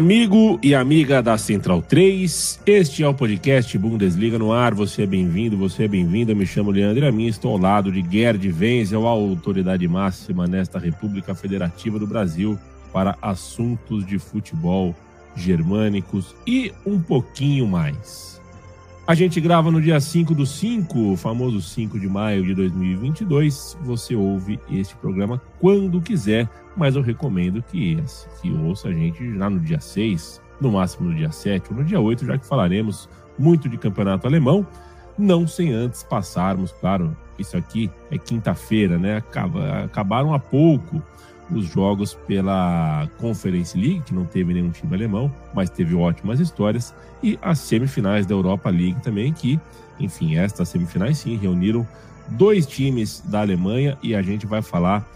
Amigo e amiga da Central 3, este é o podcast Bundesliga no ar. Você é bem-vindo, você é bem-vinda. Me chamo Leandro Amin, estou ao lado de Gerd Wenzel, a autoridade máxima nesta República Federativa do Brasil para assuntos de futebol germânicos e um pouquinho mais. A gente grava no dia 5 do 5, o famoso 5 de maio de 2022. Você ouve este programa quando quiser, mas eu recomendo que, que ouça a gente já no dia 6, no máximo no dia 7 ou no dia 8, já que falaremos muito de campeonato alemão, não sem antes passarmos, claro, isso aqui é quinta-feira, né? Acabaram há pouco os jogos pela Conference League, que não teve nenhum time alemão, mas teve ótimas histórias, e as semifinais da Europa League também, que, enfim, estas semifinais sim reuniram dois times da Alemanha e a gente vai falar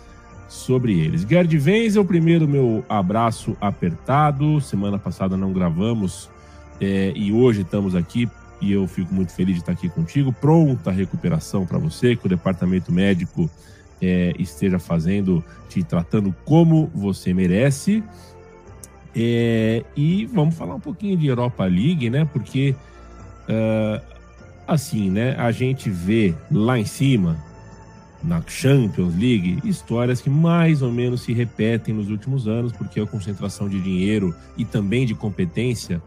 sobre eles. Gerd Wenzel, primeiro meu abraço apertado. Semana passada não gravamos é, e hoje estamos aqui e eu fico muito feliz de estar aqui contigo. Pronta recuperação para você, que o departamento médico é, esteja fazendo, te tratando como você merece. É, e vamos falar um pouquinho de Europa League, né? Porque, uh, assim, né? A gente vê lá em cima, na Champions League, histórias que mais ou menos se repetem nos últimos anos, porque a concentração de dinheiro e também de competência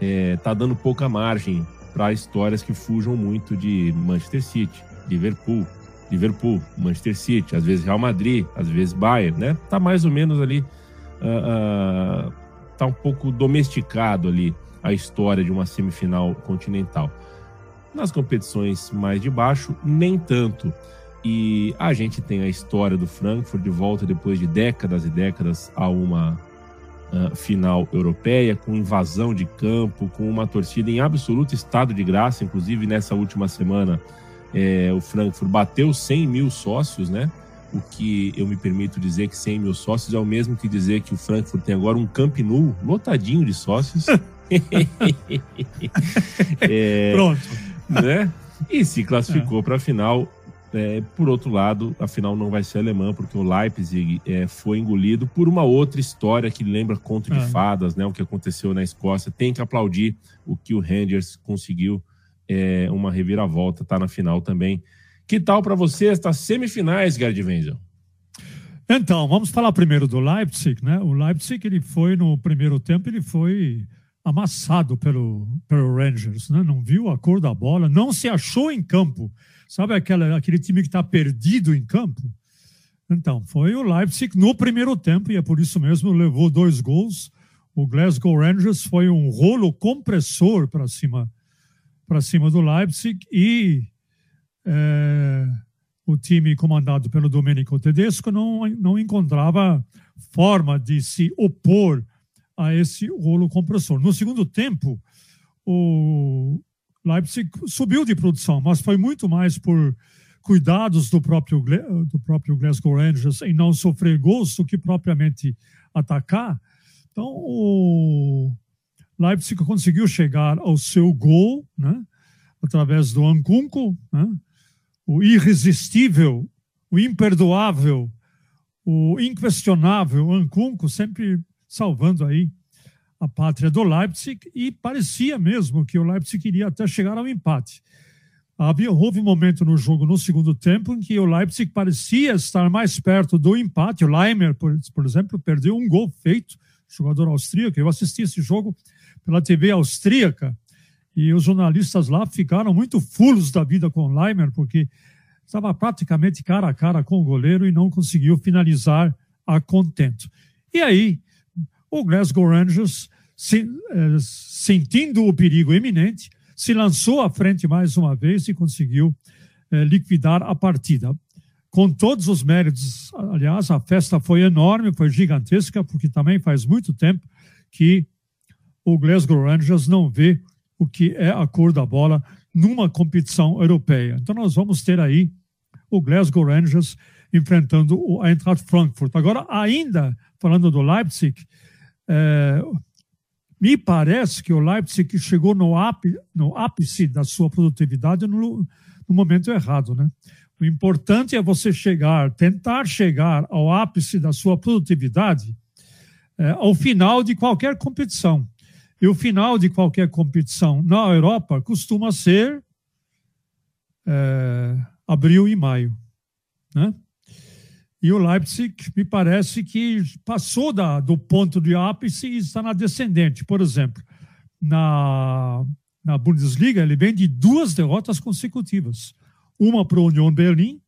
está é, dando pouca margem para histórias que fujam muito de Manchester City, Liverpool, Liverpool, Manchester City, às vezes Real Madrid, às vezes Bayern, né? Tá mais ou menos ali, uh, uh, tá um pouco domesticado ali a história de uma semifinal continental. Nas competições mais de baixo, nem tanto. E a gente tem a história do Frankfurt de volta depois de décadas e décadas a uma uh, final europeia, com invasão de campo, com uma torcida em absoluto estado de graça, inclusive nessa última semana é, o Frankfurt bateu 100 mil sócios, né? O que eu me permito dizer que 100 mil sócios é o mesmo que dizer que o Frankfurt tem agora um Camp Nou lotadinho de sócios. é, Pronto. Né? E se classificou é. para a final. É, por outro lado, a final não vai ser alemã, porque o Leipzig é, foi engolido por uma outra história que lembra conto de é. fadas, né? O que aconteceu na Escócia. Tem que aplaudir o que o Rangers conseguiu é, uma reviravolta, tá na final também. Que tal para você estas semifinais, Gerd Wenzel? Então, vamos falar primeiro do Leipzig, né? O Leipzig, ele foi no primeiro tempo, ele foi amassado pelo, pelo Rangers, né? Não viu a cor da bola, não se achou em campo. Sabe aquela, aquele time que está perdido em campo? Então, foi o Leipzig no primeiro tempo e é por isso mesmo levou dois gols. O Glasgow Rangers foi um rolo compressor para cima para cima do Leipzig e é, o time comandado pelo Domenico Tedesco não, não encontrava forma de se opor a esse rolo compressor. No segundo tempo, o Leipzig subiu de produção, mas foi muito mais por cuidados do próprio, do próprio Glasgow Rangers em não sofrer gols do que propriamente atacar. Então, o, Leipzig conseguiu chegar ao seu gol, né? através do Ancunco, né? o irresistível, o imperdoável, o inquestionável Ancunco, sempre salvando aí a pátria do Leipzig, e parecia mesmo que o Leipzig iria até chegar ao empate. Houve um momento no jogo, no segundo tempo, em que o Leipzig parecia estar mais perto do empate. O Leimer, por, por exemplo, perdeu um gol feito, jogador austríaco. Eu assisti esse jogo pela TV austríaca e os jornalistas lá ficaram muito fulos da vida com Leimer, porque estava praticamente cara a cara com o goleiro e não conseguiu finalizar a contento. E aí, o Glasgow Rangers, se, eh, sentindo o perigo iminente, se lançou à frente mais uma vez e conseguiu eh, liquidar a partida. Com todos os méritos, aliás, a festa foi enorme, foi gigantesca, porque também faz muito tempo que o Glasgow Rangers não vê o que é a cor da bola numa competição europeia. Então nós vamos ter aí o Glasgow Rangers enfrentando o Eintracht Frankfurt. Agora, ainda falando do Leipzig, é, me parece que o Leipzig chegou no, ápice, no ápice da sua produtividade no, no momento errado, né? O importante é você chegar, tentar chegar ao ápice da sua produtividade é, ao final de qualquer competição. E o final de qualquer competição na Europa costuma ser é, abril e maio. Né? E o Leipzig me parece que passou da, do ponto de ápice e está na descendente. Por exemplo, na, na Bundesliga, ele vem de duas derrotas consecutivas. Uma para o Union Berlim,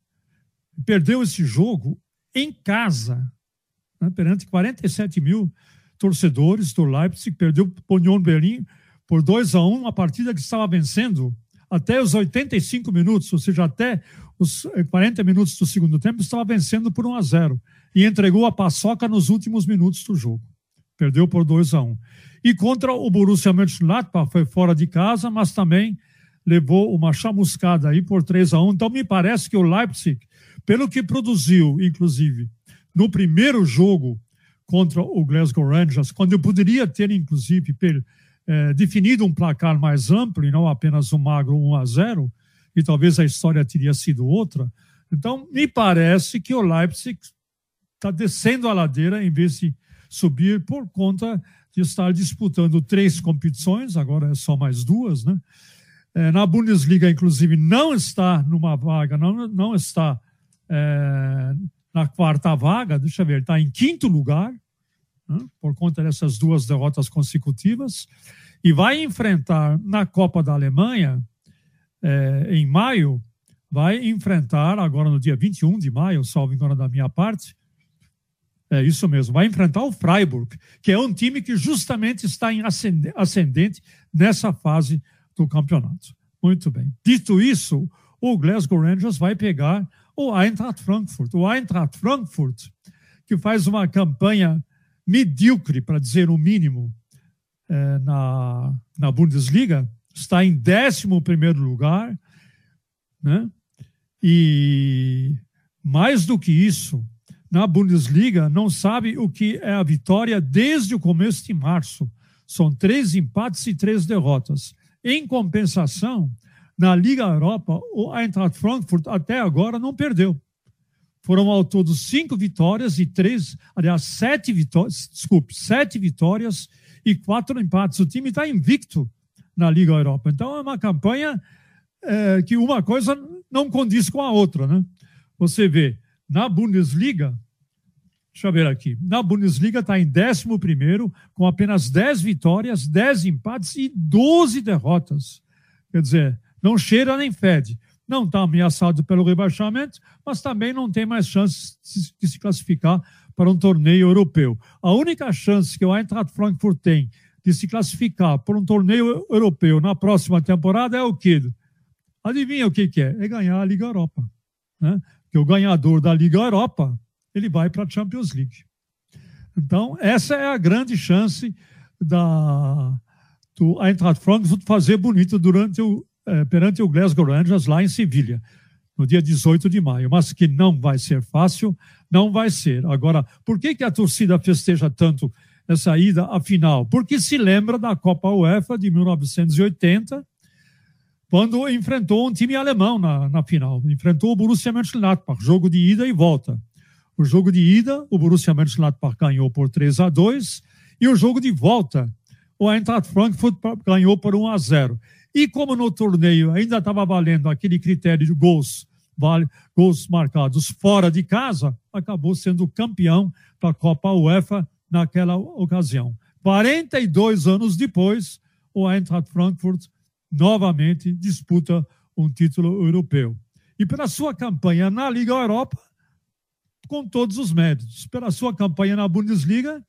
perdeu esse jogo em casa, né, perante 47 mil torcedores do Leipzig, perdeu o Union Berlim por 2 a 1 um, uma partida que estava vencendo até os 85 minutos, ou seja, até os 40 eh, minutos do segundo tempo, estava vencendo por 1 a 0 e entregou a paçoca nos últimos minutos do jogo. Perdeu por 2 a 1. E contra o Borussia Mönchengladbach foi fora de casa, mas também levou uma chamuscada aí por 3 a 1. Então me parece que o Leipzig, pelo que produziu, inclusive, no primeiro jogo contra o Glasgow Rangers, quando eu poderia ter, inclusive, é, definido um placar mais amplo e não apenas um magro 1 a 0, e talvez a história teria sido outra. Então, me parece que o Leipzig está descendo a ladeira em vez de subir por conta de estar disputando três competições, agora é só mais duas, né? É, na Bundesliga, inclusive, não está numa vaga, não, não está é, na quarta vaga, deixa eu ver, está em quinto lugar, né, por conta dessas duas derrotas consecutivas, e vai enfrentar na Copa da Alemanha, é, em maio, vai enfrentar, agora no dia 21 de maio, salvo engano da minha parte, é isso mesmo, vai enfrentar o Freiburg, que é um time que justamente está em ascendente nessa fase do campeonato. Muito bem. Dito isso, o Glasgow Rangers vai pegar o Eintracht Frankfurt. O Eintracht Frankfurt, que faz uma campanha medíocre, para dizer o mínimo, é, na, na Bundesliga, está em 11 lugar, né? e mais do que isso, na Bundesliga não sabe o que é a vitória desde o começo de março. São três empates e três derrotas. Em compensação, na Liga Europa, o Eintracht Frankfurt até agora não perdeu. Foram ao todo cinco vitórias e três, aliás, sete vitórias, desculpe, sete vitórias e quatro empates. O time está invicto na Liga Europa. Então é uma campanha é, que uma coisa não condiz com a outra, né? Você vê, na Bundesliga, deixa eu ver aqui, na Bundesliga está em 11 com apenas 10 vitórias, 10 empates e 12 derrotas. Quer dizer, não cheira nem fede. Não está ameaçado pelo rebaixamento, mas também não tem mais chance de se classificar para um torneio europeu. A única chance que o Eintracht Frankfurt tem de se classificar para um torneio europeu na próxima temporada é o quê? Adivinha o que, que é? É ganhar a Liga Europa. Né? Que o ganhador da Liga Europa ele vai para a Champions League. Então, essa é a grande chance da, do Eintracht Frankfurt fazer bonito durante o, é, perante o Glasgow Rangers lá em Sevilha, no dia 18 de maio. Mas que não vai ser fácil, não vai ser. Agora, por que, que a torcida festeja tanto essa ida à final? Porque se lembra da Copa UEFA de 1980, quando enfrentou um time alemão na, na final. Enfrentou o Borussia Mönchengladbach, jogo de ida e volta. O jogo de ida, o Borussia Mönchengladbach ganhou por 3 a 2 e o jogo de volta, o Eintracht Frankfurt ganhou por 1 a 0. E como no torneio ainda estava valendo aquele critério de gols, vale, gols marcados fora de casa, acabou sendo campeão da Copa UEFA naquela ocasião. 42 anos depois, o Eintracht Frankfurt novamente disputa um título europeu. E pela sua campanha na Liga Europa, com todos os méritos. Pela sua campanha na Bundesliga,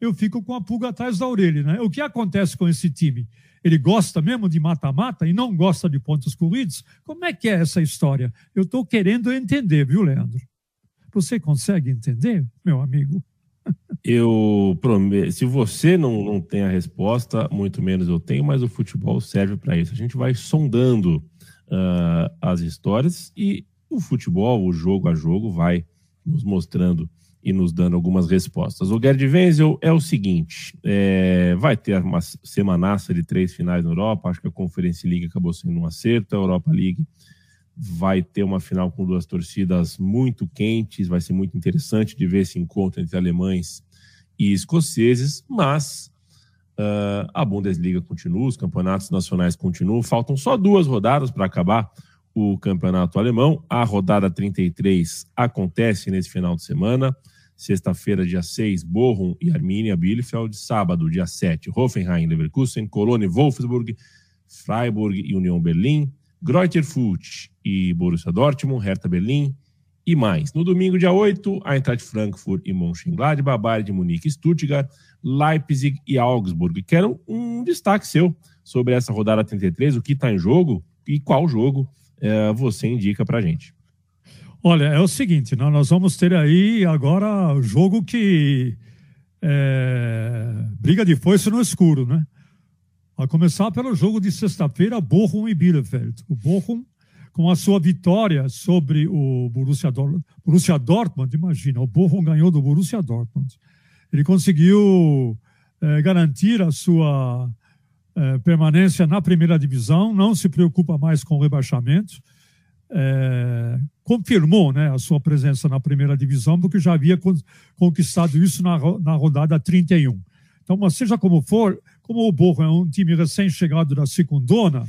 eu fico com a pulga atrás da orelha. Né? O que acontece com esse time? ele gosta mesmo de mata-mata e não gosta de pontos corridos? Como é que é essa história? Eu estou querendo entender, viu, Leandro? Você consegue entender, meu amigo? Eu prometo, se você não, não tem a resposta, muito menos eu tenho, mas o futebol serve para isso. A gente vai sondando uh, as histórias e o futebol, o jogo a jogo, vai nos mostrando e nos dando algumas respostas. O Gerd Wenzel é o seguinte: é, vai ter uma semanaça de três finais na Europa. Acho que a Conference League acabou sendo um acerto. A Europa League vai ter uma final com duas torcidas muito quentes. Vai ser muito interessante de ver esse encontro entre alemães e escoceses. Mas uh, a Bundesliga continua, os campeonatos nacionais continuam. Faltam só duas rodadas para acabar o campeonato alemão. A rodada 33 acontece nesse final de semana. Sexta-feira, dia 6, Bochum e Arminia Bielefeld. Sábado, dia 7, Hoffenheim, Leverkusen, Cologne, Wolfsburg, Freiburg e União Berlim. Greuther Fürth e Borussia Dortmund, Hertha Berlim e mais. No domingo, dia 8, Eintracht Frankfurt e Mönchengladbach, Bayern de Munique e Stuttgart, Leipzig e Augsburg. Quero um destaque seu sobre essa rodada 33, o que está em jogo e qual jogo é, você indica para gente. Olha, é o seguinte, né? nós vamos ter aí agora o jogo que é, briga de foice no escuro, né? A começar pelo jogo de sexta-feira, Bochum e Bielefeld. O Bochum, com a sua vitória sobre o Borussia, Dortmund, Borussia Dortmund imagina, o Bochum ganhou do Borussia Dortmund. Ele conseguiu é, garantir a sua é, permanência na primeira divisão, não se preocupa mais com o rebaixamento, é, confirmou né, a sua presença na primeira divisão, porque já havia conquistado isso na, na rodada 31. Então, seja como for, como o Borro é um time recém-chegado da segundona,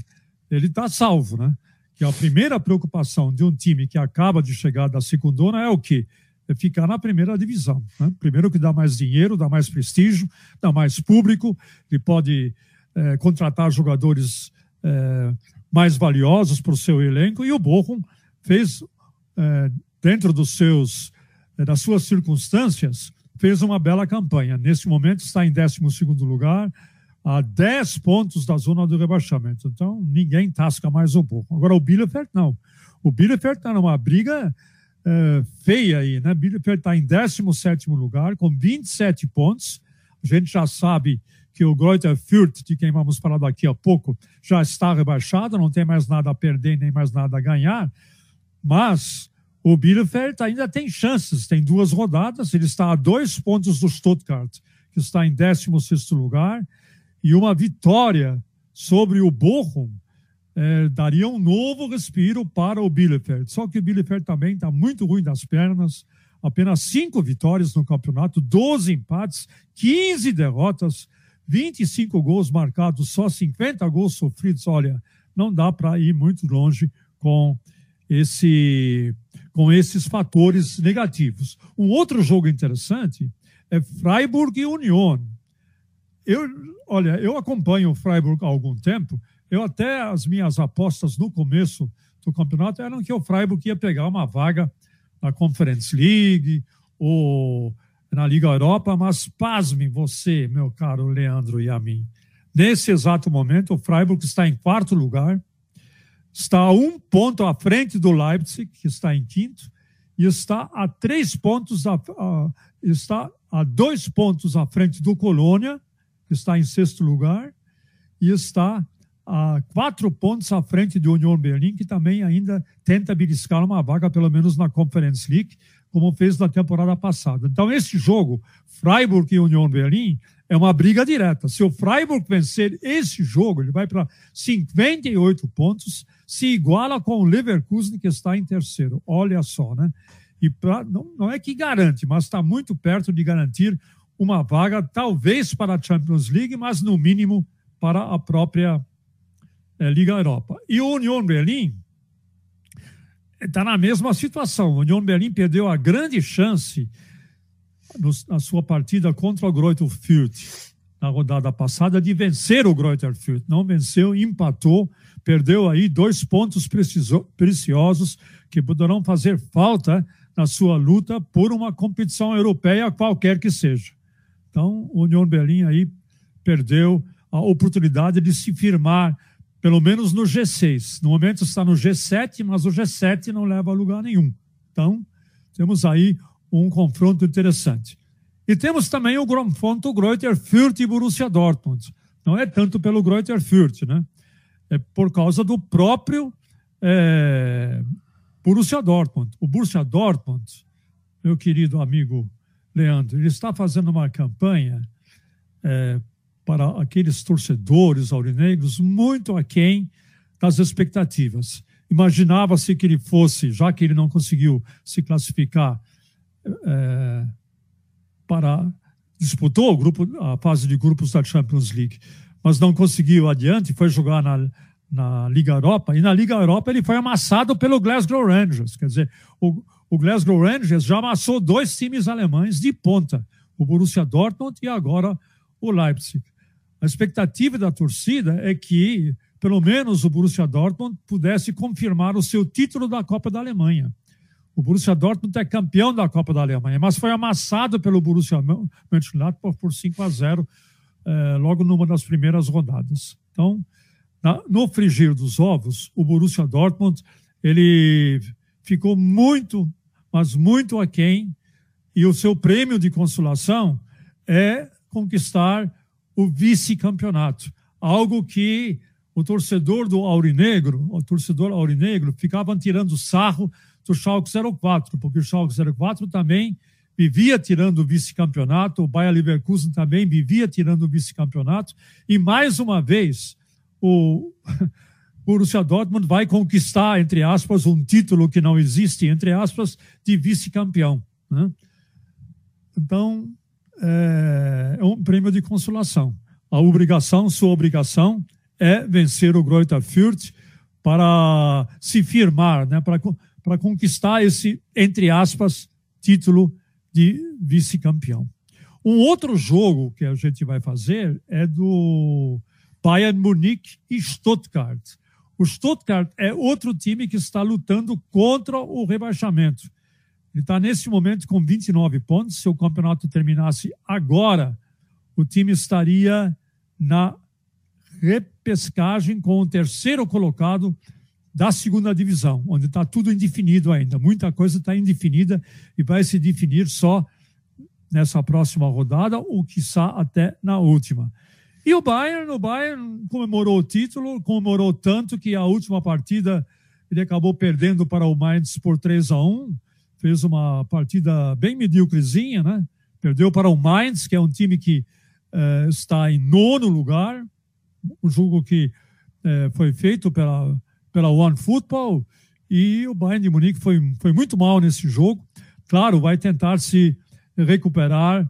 ele está salvo, né? Que a primeira preocupação de um time que acaba de chegar da segundona é o quê? É ficar na primeira divisão. Né? Primeiro que dá mais dinheiro, dá mais prestígio, dá mais público, ele pode é, contratar jogadores é, mais valiosos para o seu elenco, e o Bochum fez, é, dentro dos seus, é, das suas circunstâncias, fez uma bela campanha. Nesse momento está em 12 lugar, a 10 pontos da zona do rebaixamento. Então, ninguém tasca mais o Bochum. Agora, o Bielefeld não. O Bielefeld está numa briga é, feia aí, né? Bielefeld está em 17 lugar, com 27 pontos. A gente já sabe que o Greuther Fürth, de quem vamos falar daqui a pouco, já está rebaixado, não tem mais nada a perder nem mais nada a ganhar, mas o Bielefeld ainda tem chances, tem duas rodadas, ele está a dois pontos do Stuttgart, que está em 16 lugar, e uma vitória sobre o Bochum é, daria um novo respiro para o Bielefeld. Só que o Bielefeld também está muito ruim das pernas, apenas cinco vitórias no campeonato, 12 empates, 15 derrotas, 25 gols marcados, só 50 gols sofridos. Olha, não dá para ir muito longe com esse com esses fatores negativos. Um outro jogo interessante é Freiburg e Union. Eu, olha, eu acompanho o Freiburg há algum tempo. Eu até as minhas apostas no começo do campeonato eram que o Freiburg ia pegar uma vaga na Conference League ou na Liga Europa, mas pasme você, meu caro Leandro e a mim. Nesse exato momento, o Freiburg está em quarto lugar, está a um ponto à frente do Leipzig, que está em quinto, e está a três pontos, a, a, está a dois pontos à frente do Colônia, que está em sexto lugar, e está a quatro pontos à frente do Union Berlim, que também ainda tenta beliscar uma vaga, pelo menos na Conference League, como fez na temporada passada. Então, esse jogo, Freiburg e Union Berlim, é uma briga direta. Se o Freiburg vencer esse jogo, ele vai para 58 pontos, se iguala com o Leverkusen, que está em terceiro. Olha só, né? E pra, não, não é que garante, mas está muito perto de garantir uma vaga, talvez para a Champions League, mas no mínimo para a própria é, Liga Europa. E o Union Berlim está na mesma situação. O Union Berlim perdeu a grande chance no, na sua partida contra o Greuther Fürth na rodada passada de vencer o Greuther Fürth. Não venceu, empatou, perdeu aí dois pontos preciosos que poderão fazer falta na sua luta por uma competição europeia qualquer que seja. Então, o Union Berlim aí perdeu a oportunidade de se firmar pelo menos no G6. No momento está no G7, mas o G7 não leva a lugar nenhum. Então, temos aí um confronto interessante. E temos também o confronto Greuther Fürth e Borussia Dortmund. Não é tanto pelo Greuther Fürth, né? É por causa do próprio é, Borussia Dortmund. O Borussia Dortmund, meu querido amigo Leandro, ele está fazendo uma campanha é, para aqueles torcedores aurinegros muito aquém das expectativas. Imaginava-se que ele fosse, já que ele não conseguiu se classificar é, para disputou o grupo, a fase de grupos da Champions League, mas não conseguiu adiante, foi jogar na, na Liga Europa, e na Liga Europa ele foi amassado pelo Glasgow Rangers. Quer dizer, o, o Glasgow Rangers já amassou dois times alemães de ponta, o Borussia Dortmund e agora o Leipzig. A expectativa da torcida é que, pelo menos, o Borussia Dortmund pudesse confirmar o seu título da Copa da Alemanha. O Borussia Dortmund é campeão da Copa da Alemanha, mas foi amassado pelo Borussia Mönchengladbach por 5 a 0 eh, logo numa das primeiras rodadas. Então, na, no frigir dos ovos, o Borussia Dortmund ele ficou muito, mas muito aquém, e o seu prêmio de consolação é conquistar o vice-campeonato, algo que o torcedor do Aurinegro, o torcedor Aurinegro, ficava tirando sarro do Schalke 04, porque o Schalke 04 também vivia tirando o vice-campeonato, o Bayer Leverkusen também vivia tirando o vice-campeonato, e mais uma vez o Borussia Dortmund vai conquistar, entre aspas, um título que não existe, entre aspas, de vice-campeão. Né? Então, é, é um prêmio de consolação. A obrigação, sua obrigação, é vencer o Greuther Fürth para se firmar, né, para, para conquistar esse, entre aspas, título de vice-campeão. Um outro jogo que a gente vai fazer é do Bayern Munique e Stuttgart. O Stuttgart é outro time que está lutando contra o rebaixamento. Ele está nesse momento com 29 pontos. Se o campeonato terminasse agora, o time estaria na repescagem com o terceiro colocado da segunda divisão, onde está tudo indefinido ainda. Muita coisa está indefinida e vai se definir só nessa próxima rodada, ou quiçá até na última. E o Bayern, o Bayern comemorou o título, comemorou tanto que a última partida ele acabou perdendo para o Mainz por 3 a 1 fez uma partida bem medíocrezinha, né? Perdeu para o Mainz, que é um time que eh, está em nono lugar, um jogo que eh, foi feito pela, pela One Football, e o Bayern de Munique foi, foi muito mal nesse jogo. Claro, vai tentar se recuperar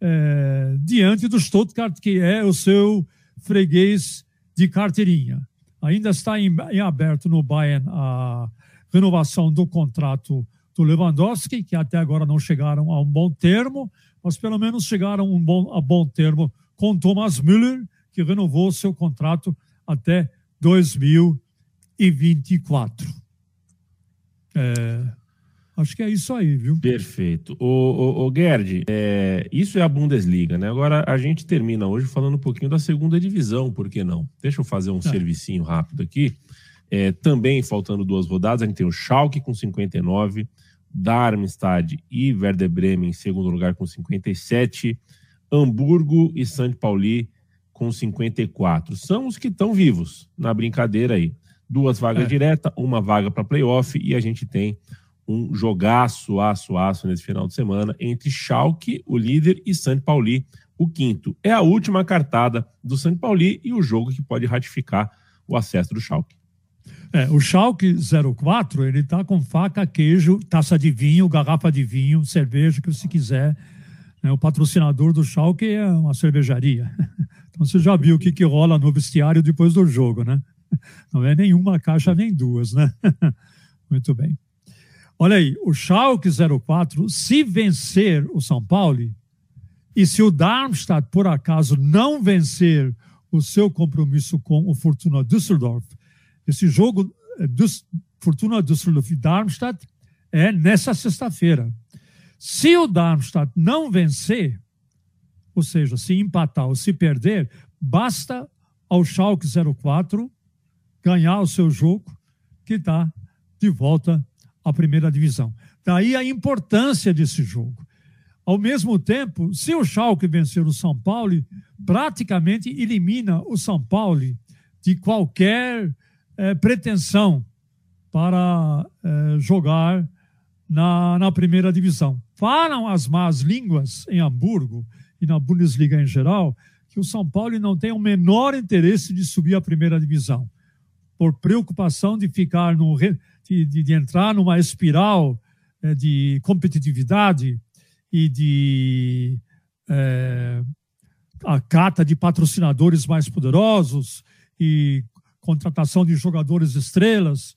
eh, diante do Stuttgart, que é o seu freguês de carteirinha. Ainda está em, em aberto no Bayern a renovação do contrato do Lewandowski, que até agora não chegaram a um bom termo, mas pelo menos chegaram a um bom, a bom termo com Thomas Müller, que renovou seu contrato até 2024. É, acho que é isso aí, viu? Perfeito. O, o, o Gerd, é, isso é a Bundesliga, né? Agora a gente termina hoje falando um pouquinho da segunda divisão, por que não? Deixa eu fazer um é. servicinho rápido aqui. É, também faltando duas rodadas, a gente tem o Schalke com 59, Darmstadt e Werder Bremen em segundo lugar com 57, Hamburgo e St. Pauli com 54. São os que estão vivos na brincadeira aí. Duas vagas é. diretas, uma vaga para playoff e a gente tem um jogaço, aço, aço nesse final de semana entre Schalke, o líder, e St. Pauli, o quinto. É a última cartada do St. Pauli e o jogo que pode ratificar o acesso do Schalke. É, o Schalke 04, ele tá com faca, queijo, taça de vinho, garrafa de vinho, cerveja, que você quiser. É, o patrocinador do Schalke é uma cervejaria. Então você já viu o que, que rola no vestiário depois do jogo, né? Não é nenhuma caixa nem duas, né? Muito bem. Olha aí, o Schalke 04, se vencer o São Paulo, e se o Darmstadt, por acaso, não vencer o seu compromisso com o Fortuna Düsseldorf, esse jogo eh, dos Fortuna Düsseldorf e Darmstadt é nessa sexta-feira. Se o Darmstadt não vencer, ou seja, se empatar ou se perder, basta ao Schalke 04 ganhar o seu jogo, que está de volta à primeira divisão. Daí a importância desse jogo. Ao mesmo tempo, se o Schalke vencer o São Paulo, praticamente elimina o São Paulo de qualquer é, pretensão para é, jogar na, na primeira divisão. Falam as más línguas em Hamburgo e na Bundesliga em geral que o São Paulo não tem o menor interesse de subir à primeira divisão, por preocupação de ficar no, de, de, de entrar numa espiral é, de competitividade e de é, a cata de patrocinadores mais poderosos e contratação de jogadores estrelas.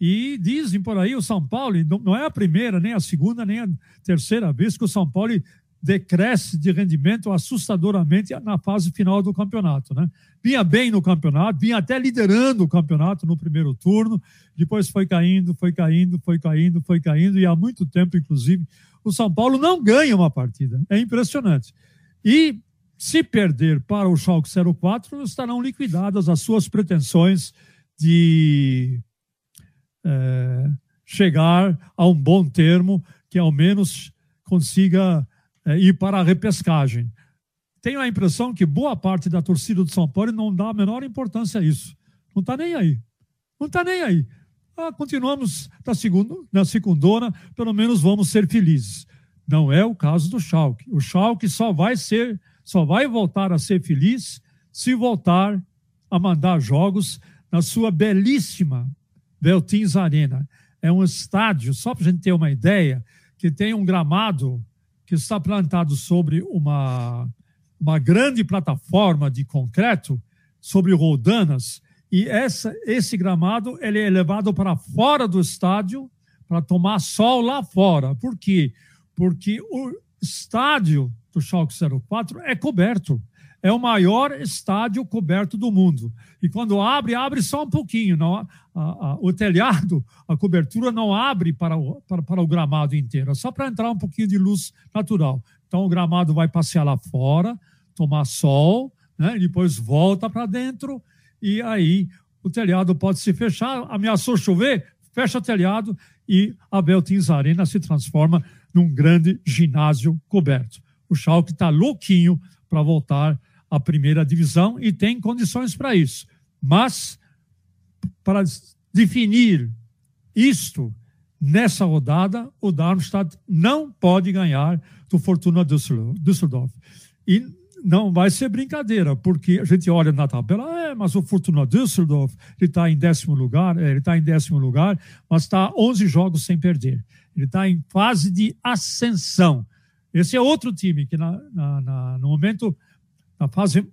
E dizem por aí o São Paulo, não é a primeira, nem a segunda, nem a terceira vez que o São Paulo decresce de rendimento assustadoramente na fase final do campeonato. Né? Vinha bem no campeonato, vinha até liderando o campeonato no primeiro turno, depois foi caindo, foi caindo, foi caindo, foi caindo, e há muito tempo, inclusive, o São Paulo não ganha uma partida. É impressionante. E se perder para o Schalke 04, estarão liquidadas as suas pretensões de é, chegar a um bom termo que ao menos consiga é, ir para a repescagem. Tenho a impressão que boa parte da torcida do São Paulo não dá a menor importância a isso. Não está nem aí. Não está nem aí. Ah, continuamos na, segunda, na segundona, pelo menos vamos ser felizes. Não é o caso do Schalke. O Schalke só vai ser, só vai voltar a ser feliz se voltar a mandar jogos na sua belíssima Beltins Arena. É um estádio, só para a gente ter uma ideia, que tem um gramado que está plantado sobre uma, uma grande plataforma de concreto, sobre roldanas, e essa, esse gramado ele é levado para fora do estádio para tomar sol lá fora. Por quê? Porque o estádio do Schalke 04 é coberto. É o maior estádio coberto do mundo. E quando abre, abre só um pouquinho. Não, a, a, o telhado, a cobertura não abre para o, para, para o gramado inteiro, é só para entrar um pouquinho de luz natural. Então o gramado vai passear lá fora, tomar sol, né, e depois volta para dentro e aí o telhado pode se fechar, ameaçou chover, fecha o telhado e a Beltins Arena se transforma num grande ginásio coberto. O Schalke está louquinho para voltar à primeira divisão e tem condições para isso. Mas, para definir isto nessa rodada, o Darmstadt não pode ganhar do Fortuna Düsseldorf. E não vai ser brincadeira, porque a gente olha na tabela, é, mas o Fortuna Düsseldorf ele está em décimo lugar, é, ele está em décimo lugar, mas está 11 jogos sem perder. Ele está em fase de ascensão. Esse é outro time que na, na, na, no momento na fase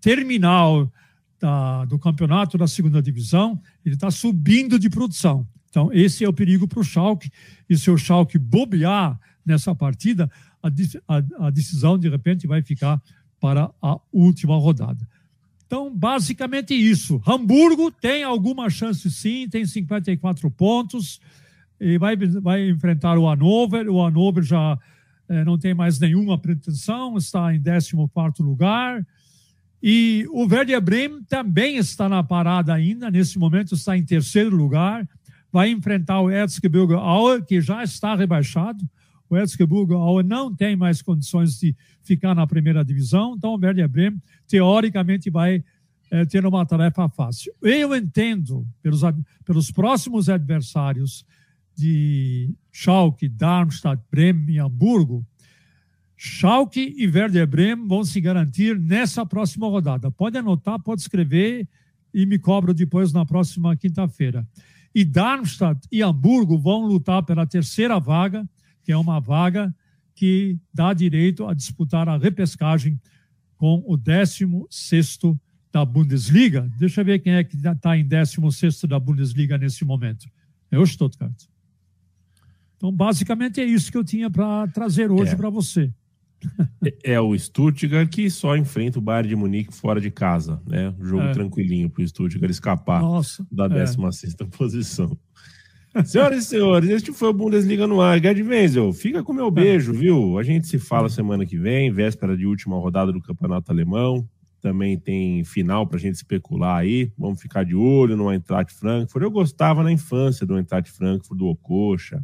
terminal da, do campeonato da segunda divisão, ele está subindo de produção. Então, esse é o perigo para o Schalke. E se o Schalke bobear nessa partida, a, a, a decisão, de repente, vai ficar para a última rodada. Então, basicamente isso. Hamburgo tem alguma chance sim, tem 54 pontos e vai, vai enfrentar o Hannover. O Hannover já não tem mais nenhuma pretensão, está em 14 lugar. E o Werder Bremen também está na parada ainda, nesse momento está em terceiro lugar. Vai enfrentar o Erzgebirge Aue, que já está rebaixado o Erzgebirge Aue não tem mais condições de ficar na primeira divisão, então o Werder Bremen, teoricamente, vai é, ter uma tarefa fácil. Eu entendo, pelos, pelos próximos adversários de Schalke, Darmstadt, Bremen e Hamburgo, Schalke e Werder Bremen vão se garantir nessa próxima rodada. Pode anotar, pode escrever e me cobro depois na próxima quinta-feira. E Darmstadt e Hamburgo vão lutar pela terceira vaga que é uma vaga que dá direito a disputar a repescagem com o 16 da Bundesliga. Deixa eu ver quem é que está em 16 da Bundesliga nesse momento. É o Stuttgart. Então, basicamente, é isso que eu tinha para trazer hoje é. para você. É, é o Stuttgart que só enfrenta o Bayern de Munique fora de casa, né? Jogo é. tranquilinho para o Stuttgart escapar Nossa, da 16 é. posição. Senhoras e senhores, este foi o Bundesliga no ar. Gerd Wenzel, fica com meu beijo, viu? A gente se fala semana que vem, véspera de última rodada do Campeonato Alemão. Também tem final para a gente especular aí. Vamos ficar de olho no Eintracht Frankfurt. Eu gostava na infância do Eintracht Frankfurt, do Ococha.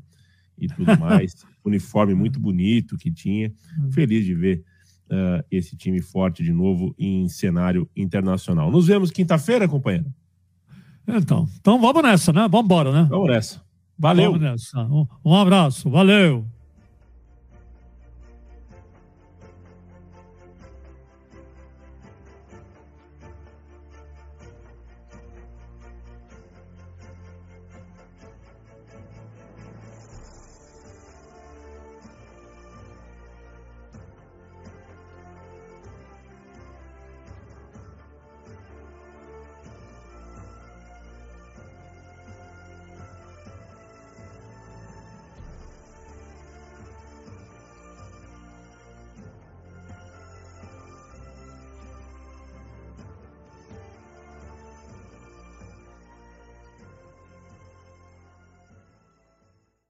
E tudo mais. Uniforme muito bonito que tinha. Feliz de ver uh, esse time forte de novo em cenário internacional. Nos vemos quinta-feira, companheiro. Então, então vamos nessa, né? Vamos embora, né? Vamos nessa. Valeu. Vamos nessa. Um, um abraço. Valeu.